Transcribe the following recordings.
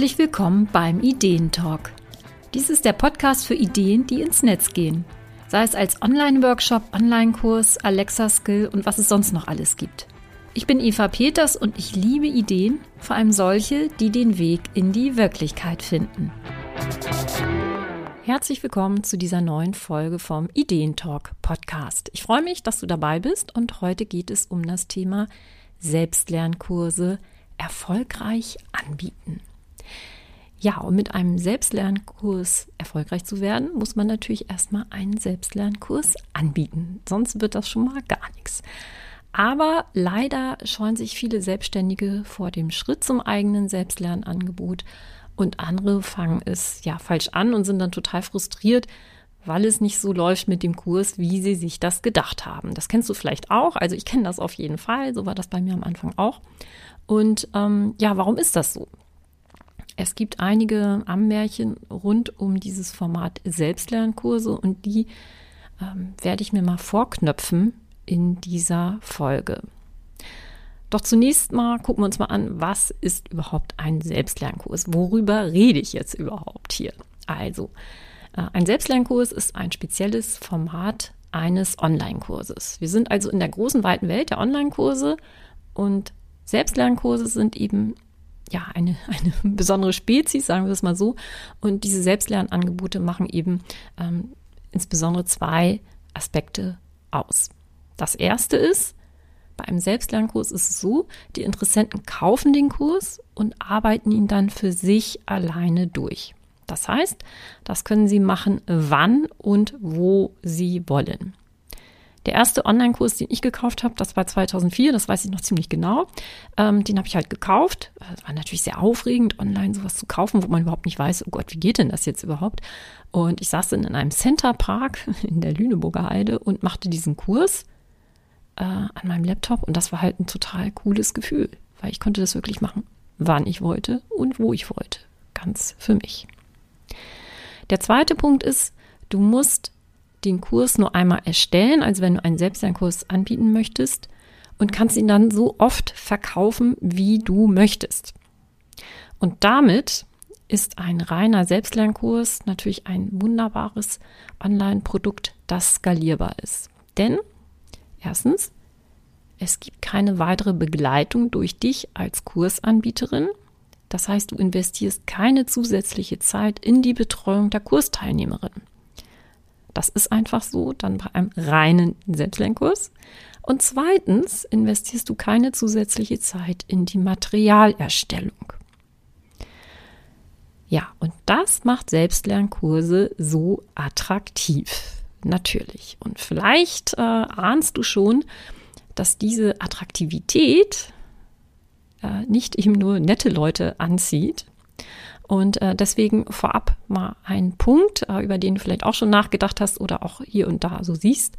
Herzlich willkommen beim Ideentalk. Dies ist der Podcast für Ideen, die ins Netz gehen. Sei es als Online-Workshop, Online-Kurs, Alexa-Skill und was es sonst noch alles gibt. Ich bin Eva Peters und ich liebe Ideen, vor allem solche, die den Weg in die Wirklichkeit finden. Herzlich willkommen zu dieser neuen Folge vom Ideentalk Podcast. Ich freue mich, dass du dabei bist und heute geht es um das Thema Selbstlernkurse erfolgreich anbieten. Ja, um mit einem Selbstlernkurs erfolgreich zu werden, muss man natürlich erstmal einen Selbstlernkurs anbieten. Sonst wird das schon mal gar nichts. Aber leider scheuen sich viele Selbstständige vor dem Schritt zum eigenen Selbstlernangebot und andere fangen es ja falsch an und sind dann total frustriert, weil es nicht so läuft mit dem Kurs, wie sie sich das gedacht haben. Das kennst du vielleicht auch. Also ich kenne das auf jeden Fall. So war das bei mir am Anfang auch. Und ähm, ja, warum ist das so? Es gibt einige Ammärchen rund um dieses Format Selbstlernkurse und die ähm, werde ich mir mal vorknöpfen in dieser Folge. Doch zunächst mal gucken wir uns mal an, was ist überhaupt ein Selbstlernkurs? Worüber rede ich jetzt überhaupt hier? Also, äh, ein Selbstlernkurs ist ein spezielles Format eines Online-Kurses. Wir sind also in der großen, weiten Welt der Online-Kurse und Selbstlernkurse sind eben ja eine, eine besondere Spezies, sagen wir es mal so. Und diese Selbstlernangebote machen eben ähm, insbesondere zwei Aspekte aus. Das erste ist, bei einem Selbstlernkurs ist es so, die Interessenten kaufen den Kurs und arbeiten ihn dann für sich alleine durch. Das heißt, das können sie machen, wann und wo sie wollen. Der erste Online-Kurs, den ich gekauft habe, das war 2004, das weiß ich noch ziemlich genau. Ähm, den habe ich halt gekauft. Es war natürlich sehr aufregend, online sowas zu kaufen, wo man überhaupt nicht weiß, oh Gott, wie geht denn das jetzt überhaupt? Und ich saß dann in einem Center Park in der Lüneburger Heide und machte diesen Kurs äh, an meinem Laptop. Und das war halt ein total cooles Gefühl, weil ich konnte das wirklich machen, wann ich wollte und wo ich wollte. Ganz für mich. Der zweite Punkt ist, du musst den Kurs nur einmal erstellen, also wenn du einen Selbstlernkurs anbieten möchtest und kannst ihn dann so oft verkaufen, wie du möchtest. Und damit ist ein reiner Selbstlernkurs natürlich ein wunderbares Online-Produkt, das skalierbar ist. Denn erstens, es gibt keine weitere Begleitung durch dich als Kursanbieterin. Das heißt, du investierst keine zusätzliche Zeit in die Betreuung der Kursteilnehmerin. Das ist einfach so, dann bei einem reinen Selbstlernkurs. Und zweitens investierst du keine zusätzliche Zeit in die Materialerstellung. Ja, und das macht Selbstlernkurse so attraktiv. Natürlich. Und vielleicht äh, ahnst du schon, dass diese Attraktivität äh, nicht eben nur nette Leute anzieht, und äh, deswegen vorab mal ein Punkt, äh, über den du vielleicht auch schon nachgedacht hast oder auch hier und da so siehst.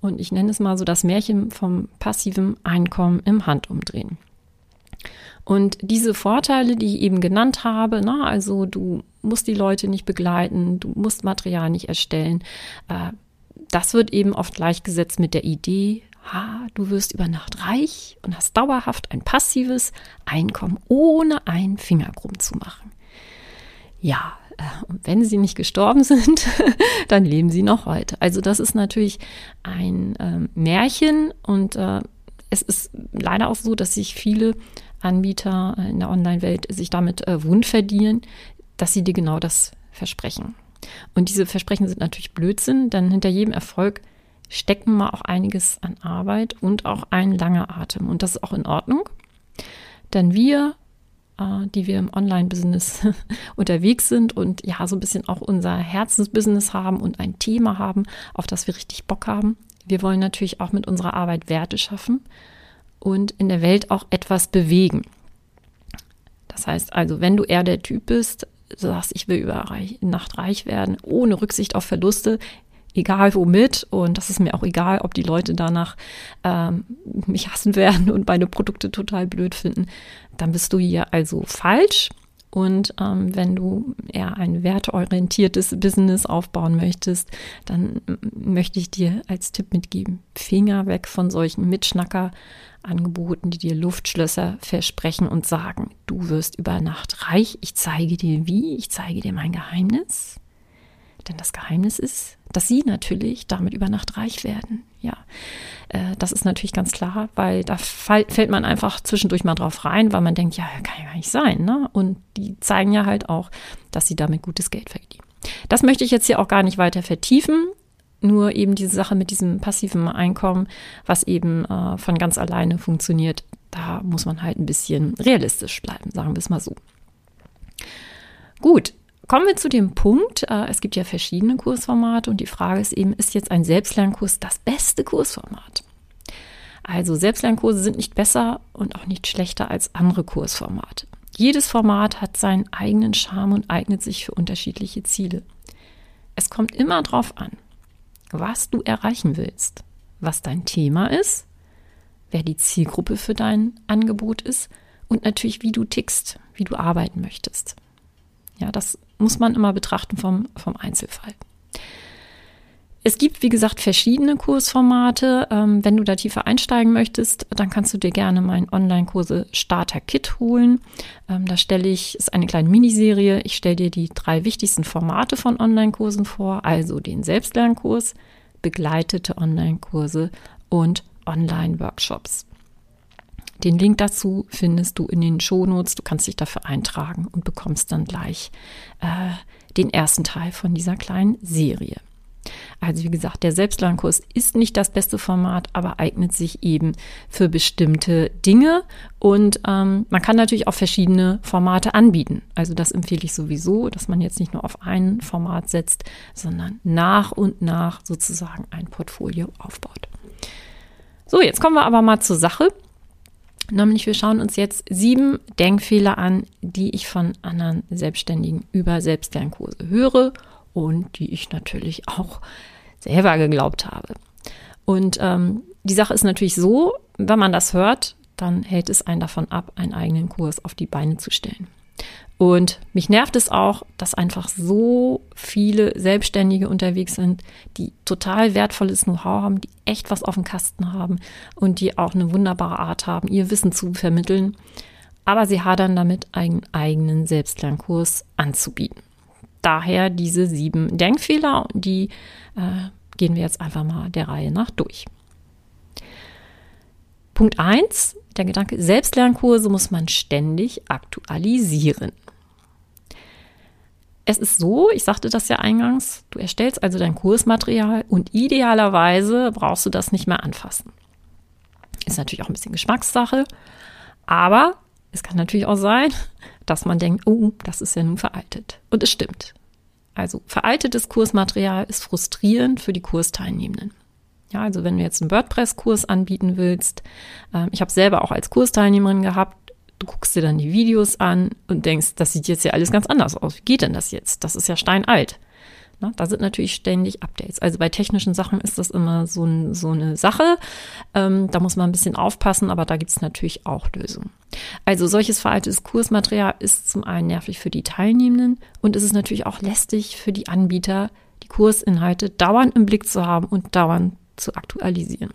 Und ich nenne es mal so das Märchen vom passiven Einkommen im Handumdrehen. Und diese Vorteile, die ich eben genannt habe, na, also du musst die Leute nicht begleiten, du musst Material nicht erstellen, äh, das wird eben oft gleichgesetzt mit der Idee, ha, du wirst über Nacht reich und hast dauerhaft ein passives Einkommen, ohne einen Finger krumm zu machen ja, äh, wenn sie nicht gestorben sind, dann leben sie noch heute. Also das ist natürlich ein ähm, Märchen und äh, es ist leider auch so, dass sich viele Anbieter in der Online-Welt sich damit äh, wund verdienen, dass sie dir genau das versprechen. Und diese Versprechen sind natürlich Blödsinn, denn hinter jedem Erfolg stecken mal auch einiges an Arbeit und auch ein langer Atem. Und das ist auch in Ordnung. Denn wir äh, die wir im Online-Business unterwegs sind und ja, so ein bisschen auch unser Herzensbusiness haben und ein Thema haben, auf das wir richtig Bock haben. Wir wollen natürlich auch mit unserer Arbeit Werte schaffen und in der Welt auch etwas bewegen. Das heißt also, wenn du eher der Typ bist, sagst, ich will über Nacht reich werden, ohne Rücksicht auf Verluste, egal womit. Und das ist mir auch egal, ob die Leute danach ähm, mich hassen werden und meine Produkte total blöd finden. Dann bist du hier also falsch. Und ähm, wenn du eher ein werteorientiertes Business aufbauen möchtest, dann möchte ich dir als Tipp mitgeben, Finger weg von solchen Mitschnacker-Angeboten, die dir Luftschlösser versprechen und sagen, du wirst über Nacht reich, ich zeige dir wie, ich zeige dir mein Geheimnis. Denn das Geheimnis ist, dass sie natürlich damit über Nacht reich werden. Ja, äh, das ist natürlich ganz klar, weil da fällt man einfach zwischendurch mal drauf rein, weil man denkt, ja, kann ja gar nicht sein. Ne? Und die zeigen ja halt auch, dass sie damit gutes Geld verdienen. Das möchte ich jetzt hier auch gar nicht weiter vertiefen. Nur eben diese Sache mit diesem passiven Einkommen, was eben äh, von ganz alleine funktioniert, da muss man halt ein bisschen realistisch bleiben, sagen wir es mal so. Gut, Kommen wir zu dem Punkt, äh, es gibt ja verschiedene Kursformate und die Frage ist eben, ist jetzt ein Selbstlernkurs das beste Kursformat? Also Selbstlernkurse sind nicht besser und auch nicht schlechter als andere Kursformate. Jedes Format hat seinen eigenen Charme und eignet sich für unterschiedliche Ziele. Es kommt immer darauf an, was du erreichen willst, was dein Thema ist, wer die Zielgruppe für dein Angebot ist und natürlich, wie du tickst, wie du arbeiten möchtest. Ja, das muss man immer betrachten vom, vom Einzelfall. Es gibt, wie gesagt, verschiedene Kursformate. Ähm, wenn du da tiefer einsteigen möchtest, dann kannst du dir gerne meinen Online-Kurse Starter Kit holen. Ähm, da stelle ich, ist eine kleine Miniserie. Ich stelle dir die drei wichtigsten Formate von Online-Kursen vor, also den Selbstlernkurs, begleitete Online-Kurse und Online-Workshops. Den Link dazu findest du in den Shownotes. Du kannst dich dafür eintragen und bekommst dann gleich äh, den ersten Teil von dieser kleinen Serie. Also wie gesagt, der Selbstlernkurs ist nicht das beste Format, aber eignet sich eben für bestimmte Dinge. Und ähm, man kann natürlich auch verschiedene Formate anbieten. Also das empfehle ich sowieso, dass man jetzt nicht nur auf ein Format setzt, sondern nach und nach sozusagen ein Portfolio aufbaut. So, jetzt kommen wir aber mal zur Sache. Nämlich wir schauen uns jetzt sieben Denkfehler an, die ich von anderen Selbstständigen über Selbstlernkurse höre und die ich natürlich auch selber geglaubt habe. Und ähm, die Sache ist natürlich so, wenn man das hört, dann hält es einen davon ab, einen eigenen Kurs auf die Beine zu stellen. Und mich nervt es auch, dass einfach so viele Selbstständige unterwegs sind, die total wertvolles Know-how haben, die echt was auf dem Kasten haben und die auch eine wunderbare Art haben, ihr Wissen zu vermitteln. Aber sie hadern damit, einen eigenen Selbstlernkurs anzubieten. Daher diese sieben Denkfehler, die äh, gehen wir jetzt einfach mal der Reihe nach durch. Punkt 1, der Gedanke, Selbstlernkurse muss man ständig aktualisieren. Es ist so, ich sagte das ja eingangs, du erstellst also dein Kursmaterial und idealerweise brauchst du das nicht mehr anfassen. Ist natürlich auch ein bisschen Geschmackssache, aber es kann natürlich auch sein, dass man denkt, oh, das ist ja nun veraltet. Und es stimmt. Also veraltetes Kursmaterial ist frustrierend für die Kursteilnehmenden. Ja, also wenn du jetzt einen WordPress-Kurs anbieten willst, äh, ich habe selber auch als Kursteilnehmerin gehabt, Du guckst dir dann die Videos an und denkst, das sieht jetzt ja alles ganz anders aus. Wie geht denn das jetzt? Das ist ja steinalt. Na, da sind natürlich ständig Updates. Also bei technischen Sachen ist das immer so, ein, so eine Sache. Ähm, da muss man ein bisschen aufpassen, aber da gibt es natürlich auch Lösungen. Also solches veraltetes Kursmaterial ist zum einen nervig für die Teilnehmenden und es ist natürlich auch lästig für die Anbieter, die Kursinhalte dauernd im Blick zu haben und dauernd zu aktualisieren.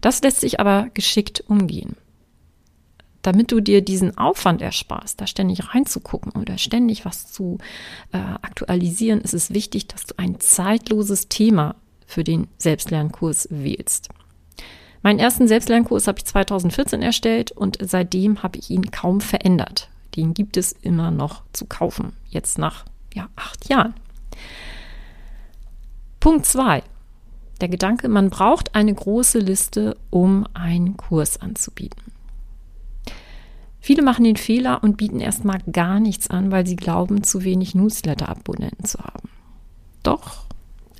Das lässt sich aber geschickt umgehen damit du dir diesen Aufwand ersparst, da ständig reinzugucken oder ständig was zu äh, aktualisieren, ist es wichtig, dass du ein zeitloses Thema für den Selbstlernkurs wählst. Meinen ersten Selbstlernkurs habe ich 2014 erstellt und seitdem habe ich ihn kaum verändert. Den gibt es immer noch zu kaufen, jetzt nach ja, acht Jahren. Punkt zwei: Der Gedanke, man braucht eine große Liste, um einen Kurs anzubieten. Viele machen den Fehler und bieten erstmal gar nichts an, weil sie glauben, zu wenig Newsletter-Abonnenten zu haben. Doch,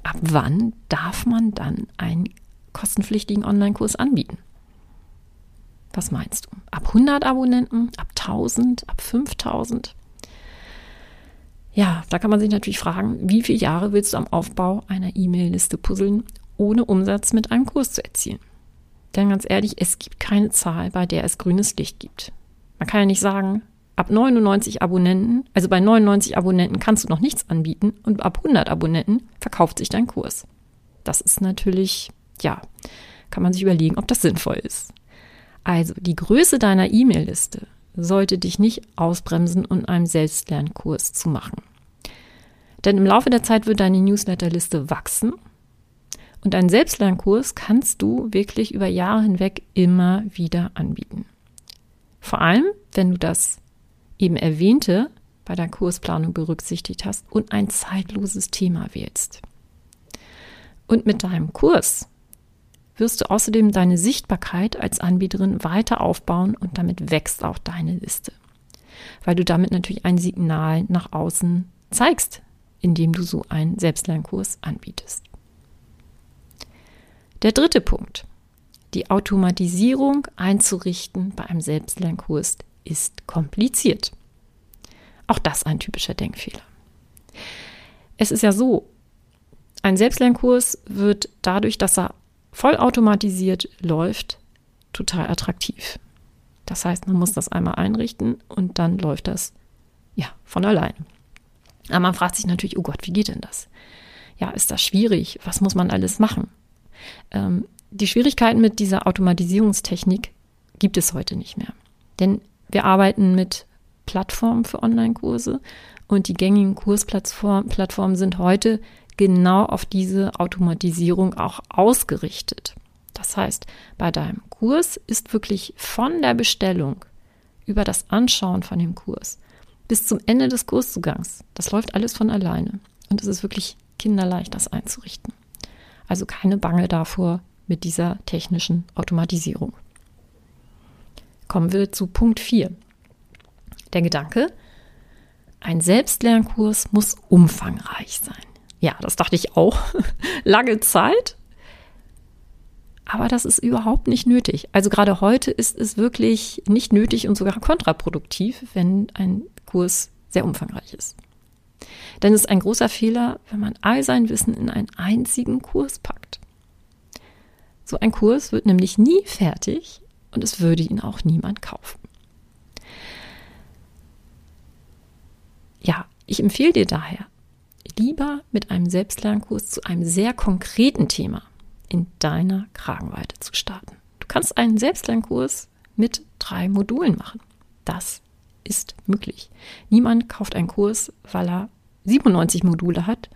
ab wann darf man dann einen kostenpflichtigen Online-Kurs anbieten? Was meinst du? Ab 100 Abonnenten? Ab 1000? Ab 5000? Ja, da kann man sich natürlich fragen, wie viele Jahre willst du am Aufbau einer E-Mail-Liste puzzeln, ohne Umsatz mit einem Kurs zu erzielen? Denn ganz ehrlich, es gibt keine Zahl, bei der es grünes Licht gibt. Man kann ja nicht sagen, ab 99 Abonnenten, also bei 99 Abonnenten kannst du noch nichts anbieten und ab 100 Abonnenten verkauft sich dein Kurs. Das ist natürlich, ja, kann man sich überlegen, ob das sinnvoll ist. Also die Größe deiner E-Mail-Liste sollte dich nicht ausbremsen, um einen Selbstlernkurs zu machen. Denn im Laufe der Zeit wird deine Newsletterliste wachsen und einen Selbstlernkurs kannst du wirklich über Jahre hinweg immer wieder anbieten. Vor allem, wenn du das eben erwähnte bei der Kursplanung berücksichtigt hast und ein zeitloses Thema wählst. Und mit deinem Kurs wirst du außerdem deine Sichtbarkeit als Anbieterin weiter aufbauen und damit wächst auch deine Liste. Weil du damit natürlich ein Signal nach außen zeigst, indem du so einen Selbstlernkurs anbietest. Der dritte Punkt. Die Automatisierung einzurichten bei einem Selbstlernkurs ist kompliziert. Auch das ein typischer Denkfehler. Es ist ja so, ein Selbstlernkurs wird dadurch, dass er vollautomatisiert läuft, total attraktiv. Das heißt, man muss das einmal einrichten und dann läuft das ja von alleine. Aber man fragt sich natürlich, oh Gott, wie geht denn das? Ja, ist das schwierig? Was muss man alles machen? Ähm, die Schwierigkeiten mit dieser Automatisierungstechnik gibt es heute nicht mehr. Denn wir arbeiten mit Plattformen für Online-Kurse und die gängigen Kursplattformen sind heute genau auf diese Automatisierung auch ausgerichtet. Das heißt, bei deinem Kurs ist wirklich von der Bestellung über das Anschauen von dem Kurs bis zum Ende des Kurszugangs, das läuft alles von alleine. Und es ist wirklich kinderleicht, das einzurichten. Also keine Bange davor mit dieser technischen Automatisierung. Kommen wir zu Punkt 4. Der Gedanke, ein Selbstlernkurs muss umfangreich sein. Ja, das dachte ich auch lange Zeit. Aber das ist überhaupt nicht nötig. Also gerade heute ist es wirklich nicht nötig und sogar kontraproduktiv, wenn ein Kurs sehr umfangreich ist. Denn es ist ein großer Fehler, wenn man all sein Wissen in einen einzigen Kurs packt. So ein Kurs wird nämlich nie fertig und es würde ihn auch niemand kaufen. Ja, ich empfehle dir daher, lieber mit einem Selbstlernkurs zu einem sehr konkreten Thema in deiner Kragenweite zu starten. Du kannst einen Selbstlernkurs mit drei Modulen machen. Das ist möglich. Niemand kauft einen Kurs, weil er 97 Module hat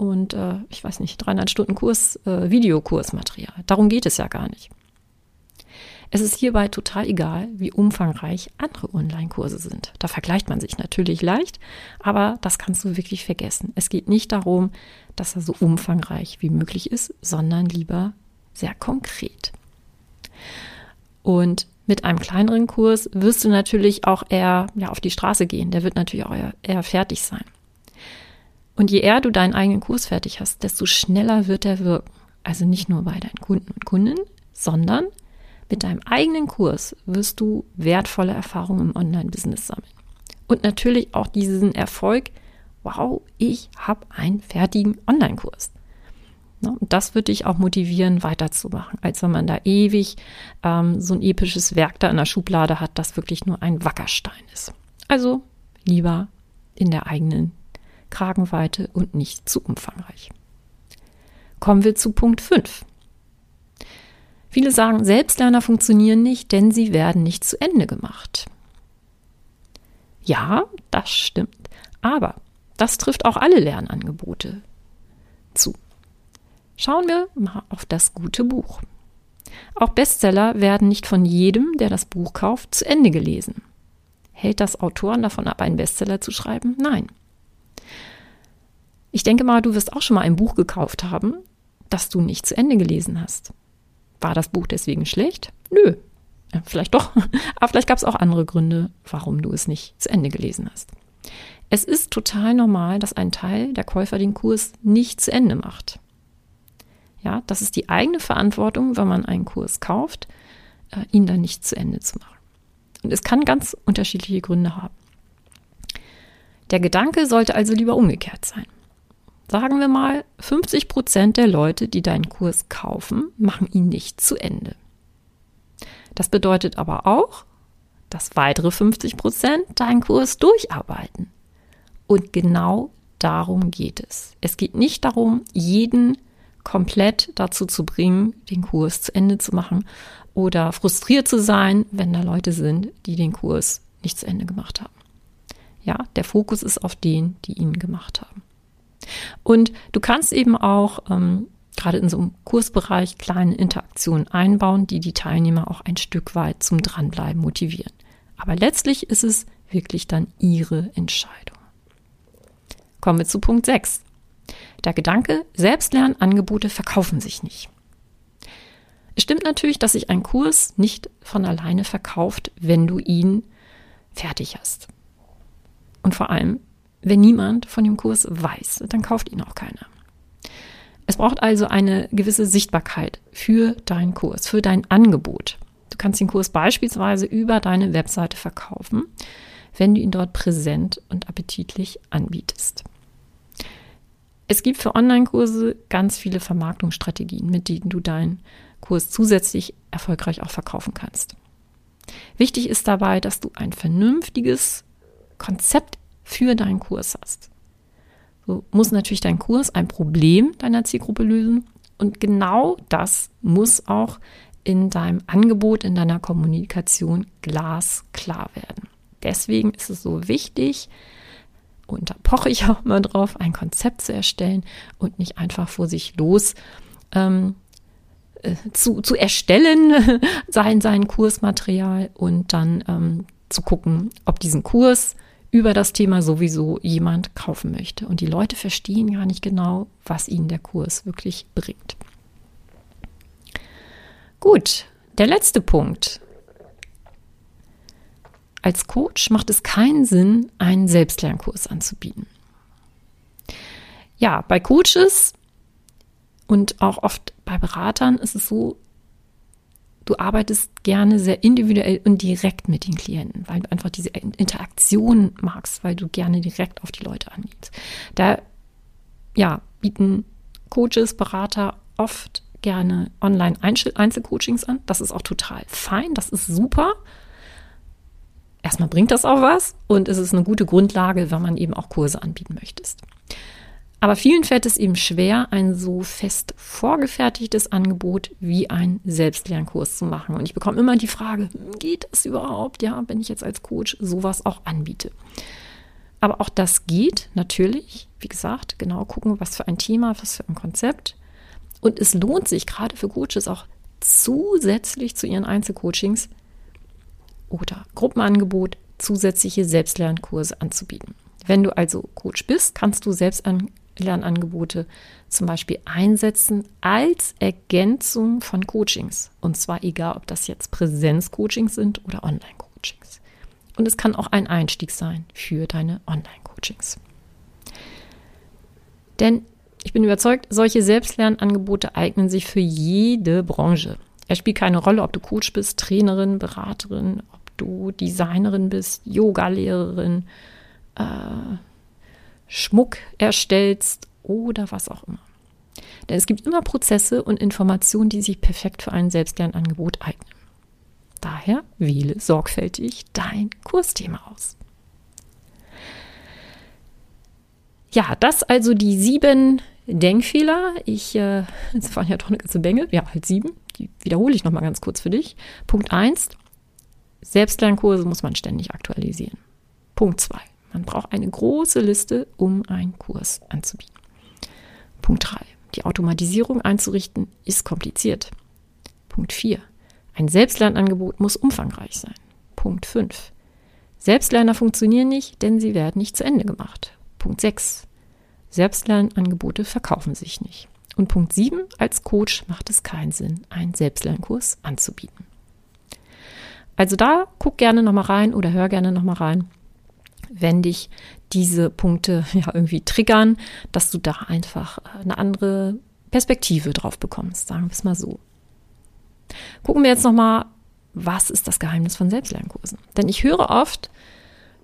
und äh, ich weiß nicht, 300 Stunden Kurs, äh, Videokursmaterial. Darum geht es ja gar nicht. Es ist hierbei total egal, wie umfangreich andere Online-Kurse sind. Da vergleicht man sich natürlich leicht, aber das kannst du wirklich vergessen. Es geht nicht darum, dass er so umfangreich wie möglich ist, sondern lieber sehr konkret. Und mit einem kleineren Kurs wirst du natürlich auch eher ja, auf die Straße gehen. Der wird natürlich auch eher, eher fertig sein. Und je eher du deinen eigenen Kurs fertig hast, desto schneller wird er wirken. Also nicht nur bei deinen Kunden und Kundinnen, sondern mit deinem eigenen Kurs wirst du wertvolle Erfahrungen im Online-Business sammeln. Und natürlich auch diesen Erfolg, wow, ich habe einen fertigen Online-Kurs. Und das wird dich auch motivieren, weiterzumachen, als wenn man da ewig ähm, so ein episches Werk da in der Schublade hat, das wirklich nur ein Wackerstein ist. Also lieber in der eigenen Kragenweite und nicht zu umfangreich. Kommen wir zu Punkt 5. Viele sagen, Selbstlerner funktionieren nicht, denn sie werden nicht zu Ende gemacht. Ja, das stimmt. Aber das trifft auch alle Lernangebote zu. Schauen wir mal auf das gute Buch. Auch Bestseller werden nicht von jedem, der das Buch kauft, zu Ende gelesen. Hält das Autoren davon ab, einen Bestseller zu schreiben? Nein. Ich denke mal, du wirst auch schon mal ein Buch gekauft haben, das du nicht zu Ende gelesen hast. War das Buch deswegen schlecht? Nö. Ja, vielleicht doch. Aber vielleicht gab es auch andere Gründe, warum du es nicht zu Ende gelesen hast. Es ist total normal, dass ein Teil der Käufer den Kurs nicht zu Ende macht. Ja, das ist die eigene Verantwortung, wenn man einen Kurs kauft, äh, ihn dann nicht zu Ende zu machen. Und es kann ganz unterschiedliche Gründe haben. Der Gedanke sollte also lieber umgekehrt sein. Sagen wir mal, 50 Prozent der Leute, die deinen Kurs kaufen, machen ihn nicht zu Ende. Das bedeutet aber auch, dass weitere 50 Prozent deinen Kurs durcharbeiten. Und genau darum geht es. Es geht nicht darum, jeden komplett dazu zu bringen, den Kurs zu Ende zu machen oder frustriert zu sein, wenn da Leute sind, die den Kurs nicht zu Ende gemacht haben. Ja, der Fokus ist auf den, die ihn gemacht haben. Und du kannst eben auch ähm, gerade in so einem Kursbereich kleine Interaktionen einbauen, die die Teilnehmer auch ein Stück weit zum Dranbleiben motivieren. Aber letztlich ist es wirklich dann ihre Entscheidung. Kommen wir zu Punkt 6. Der Gedanke, Selbstlernangebote verkaufen sich nicht. Es stimmt natürlich, dass sich ein Kurs nicht von alleine verkauft, wenn du ihn fertig hast. Und vor allem, wenn niemand von dem Kurs weiß, dann kauft ihn auch keiner. Es braucht also eine gewisse Sichtbarkeit für deinen Kurs, für dein Angebot. Du kannst den Kurs beispielsweise über deine Webseite verkaufen, wenn du ihn dort präsent und appetitlich anbietest. Es gibt für Online-Kurse ganz viele Vermarktungsstrategien, mit denen du deinen Kurs zusätzlich erfolgreich auch verkaufen kannst. Wichtig ist dabei, dass du ein vernünftiges Konzept für deinen Kurs hast. So muss natürlich dein Kurs ein Problem deiner Zielgruppe lösen und genau das muss auch in deinem Angebot, in deiner Kommunikation glasklar werden. Deswegen ist es so wichtig, und da poche ich auch mal drauf, ein Konzept zu erstellen und nicht einfach vor sich los ähm, äh, zu, zu erstellen, sein, sein Kursmaterial und dann ähm, zu gucken, ob diesen Kurs über das Thema sowieso jemand kaufen möchte. Und die Leute verstehen gar nicht genau, was ihnen der Kurs wirklich bringt. Gut, der letzte Punkt. Als Coach macht es keinen Sinn, einen Selbstlernkurs anzubieten. Ja, bei Coaches und auch oft bei Beratern ist es so, du arbeitest gerne sehr individuell und direkt mit den Klienten, weil du einfach diese Interaktion magst, weil du gerne direkt auf die Leute angehst. Da ja, bieten Coaches, Berater oft gerne Online-Einzelcoachings an. Das ist auch total fein, das ist super erstmal bringt das auch was und es ist eine gute Grundlage, wenn man eben auch Kurse anbieten möchtest. Aber vielen fällt es eben schwer, ein so fest vorgefertigtes Angebot wie ein Selbstlernkurs zu machen. Und ich bekomme immer die Frage, geht das überhaupt, ja, wenn ich jetzt als Coach sowas auch anbiete? Aber auch das geht natürlich, wie gesagt, genau gucken, was für ein Thema, was für ein Konzept. Und es lohnt sich gerade für Coaches auch zusätzlich zu ihren Einzelcoachings oder Gruppenangebot zusätzliche Selbstlernkurse anzubieten. Wenn du also Coach bist, kannst du Selbstlernangebote zum Beispiel einsetzen als Ergänzung von Coachings. Und zwar egal, ob das jetzt Präsenzcoachings sind oder Online-Coachings. Und es kann auch ein Einstieg sein für deine Online-Coachings. Denn ich bin überzeugt, solche Selbstlernangebote eignen sich für jede Branche. Es spielt keine Rolle, ob du Coach bist, Trainerin, Beraterin, du Designerin bist, Yogalehrerin, äh, Schmuck erstellst oder was auch immer. Denn es gibt immer Prozesse und Informationen, die sich perfekt für ein Selbstlernangebot eignen. Daher wähle sorgfältig dein Kursthema aus. Ja, das also die sieben Denkfehler. Ich, äh, waren ja doch eine ganze Menge. Ja, halt sieben. Die wiederhole ich nochmal ganz kurz für dich. Punkt eins: Selbstlernkurse muss man ständig aktualisieren. Punkt 2. Man braucht eine große Liste, um einen Kurs anzubieten. Punkt 3. Die Automatisierung einzurichten ist kompliziert. Punkt 4. Ein Selbstlernangebot muss umfangreich sein. Punkt 5. Selbstlerner funktionieren nicht, denn sie werden nicht zu Ende gemacht. Punkt 6. Selbstlernangebote verkaufen sich nicht. Und Punkt 7. Als Coach macht es keinen Sinn, einen Selbstlernkurs anzubieten. Also da guck gerne nochmal rein oder hör gerne nochmal rein, wenn dich diese Punkte ja irgendwie triggern, dass du da einfach äh, eine andere Perspektive drauf bekommst, sagen wir es mal so. Gucken wir jetzt nochmal, was ist das Geheimnis von Selbstlernkursen? Denn ich höre oft,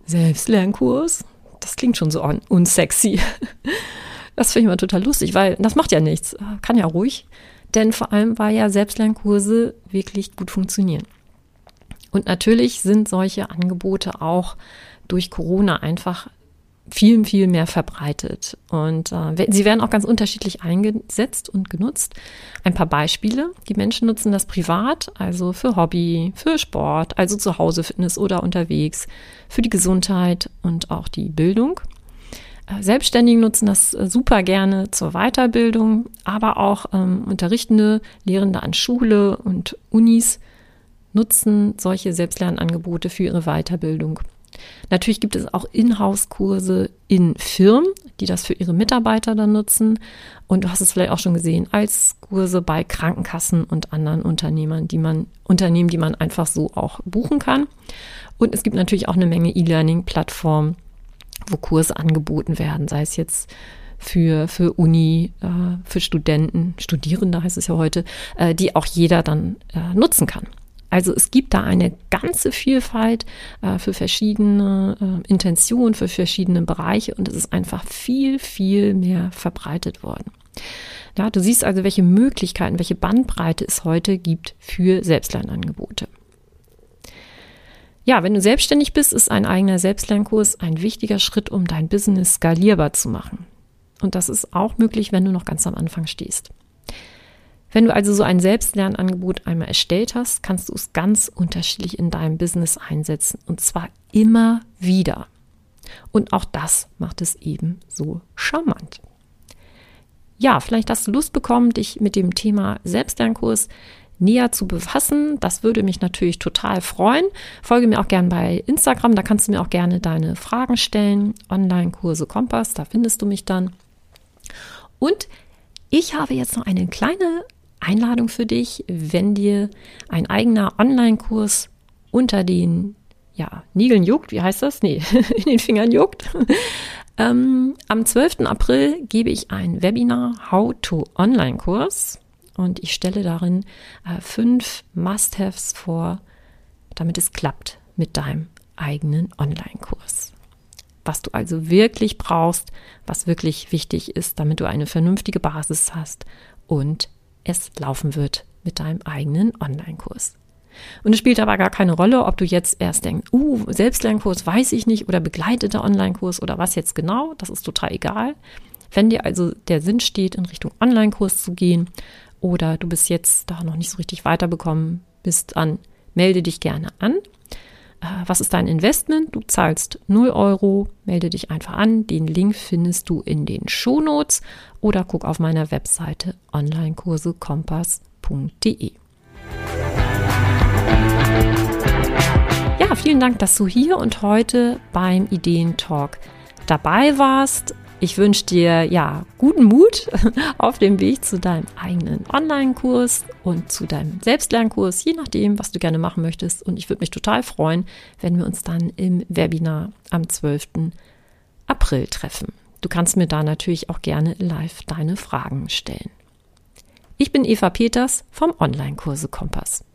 Selbstlernkurs, das klingt schon so unsexy. Das finde ich immer total lustig, weil das macht ja nichts, kann ja ruhig. Denn vor allem, weil ja Selbstlernkurse wirklich gut funktionieren. Und natürlich sind solche Angebote auch durch Corona einfach viel, viel mehr verbreitet. Und äh, sie werden auch ganz unterschiedlich eingesetzt und genutzt. Ein paar Beispiele. Die Menschen nutzen das privat, also für Hobby, für Sport, also zu Hause Fitness oder unterwegs, für die Gesundheit und auch die Bildung. Äh, Selbstständige nutzen das äh, super gerne zur Weiterbildung, aber auch ähm, Unterrichtende, Lehrende an Schule und Unis nutzen solche Selbstlernangebote für ihre Weiterbildung. Natürlich gibt es auch Inhouse-Kurse in Firmen, die das für ihre Mitarbeiter dann nutzen. Und du hast es vielleicht auch schon gesehen, als Kurse bei Krankenkassen und anderen Unternehmern, die man, Unternehmen, die man einfach so auch buchen kann. Und es gibt natürlich auch eine Menge E-Learning-Plattformen, wo Kurse angeboten werden, sei es jetzt für, für Uni, äh, für Studenten, Studierende heißt es ja heute, äh, die auch jeder dann äh, nutzen kann. Also es gibt da eine ganze Vielfalt äh, für verschiedene äh, Intentionen, für verschiedene Bereiche und es ist einfach viel, viel mehr verbreitet worden. Ja, du siehst also, welche Möglichkeiten, welche Bandbreite es heute gibt für Selbstlernangebote. Ja, wenn du selbstständig bist, ist ein eigener Selbstlernkurs ein wichtiger Schritt, um dein Business skalierbar zu machen. Und das ist auch möglich, wenn du noch ganz am Anfang stehst. Wenn du also so ein Selbstlernangebot einmal erstellt hast, kannst du es ganz unterschiedlich in deinem Business einsetzen und zwar immer wieder. Und auch das macht es eben so charmant. Ja, vielleicht hast du Lust bekommen, dich mit dem Thema Selbstlernkurs näher zu befassen. Das würde mich natürlich total freuen. Folge mir auch gerne bei Instagram, da kannst du mir auch gerne deine Fragen stellen. Online-Kurse Kompass, da findest du mich dann. Und ich habe jetzt noch eine kleine Einladung für dich, wenn dir ein eigener Online-Kurs unter den ja, Nägeln juckt, wie heißt das? Nee, in den Fingern juckt. ähm, am 12. April gebe ich ein Webinar How to Online-Kurs und ich stelle darin äh, fünf Must-Haves vor, damit es klappt mit deinem eigenen Online-Kurs. Was du also wirklich brauchst, was wirklich wichtig ist, damit du eine vernünftige Basis hast und es laufen wird mit deinem eigenen Online-Kurs. Und es spielt aber gar keine Rolle, ob du jetzt erst denkst, uh, Selbstlernkurs weiß ich nicht oder begleiteter Online-Kurs oder was jetzt genau, das ist total egal. Wenn dir also der Sinn steht, in Richtung Online-Kurs zu gehen oder du bist jetzt da noch nicht so richtig weiterbekommen bist, dann melde dich gerne an. Äh, was ist dein Investment? Du zahlst 0 Euro, melde dich einfach an. Den Link findest du in den Shownotes oder guck auf meiner Webseite onlinekursekompass.de. Ja, vielen Dank, dass du hier und heute beim Ideentalk dabei warst. Ich wünsche dir ja guten Mut auf dem Weg zu deinem eigenen Online-Kurs und zu deinem Selbstlernkurs, je nachdem, was du gerne machen möchtest. Und ich würde mich total freuen, wenn wir uns dann im Webinar am 12. April treffen. Du kannst mir da natürlich auch gerne live deine Fragen stellen. Ich bin Eva Peters vom Online-Kurse Kompass.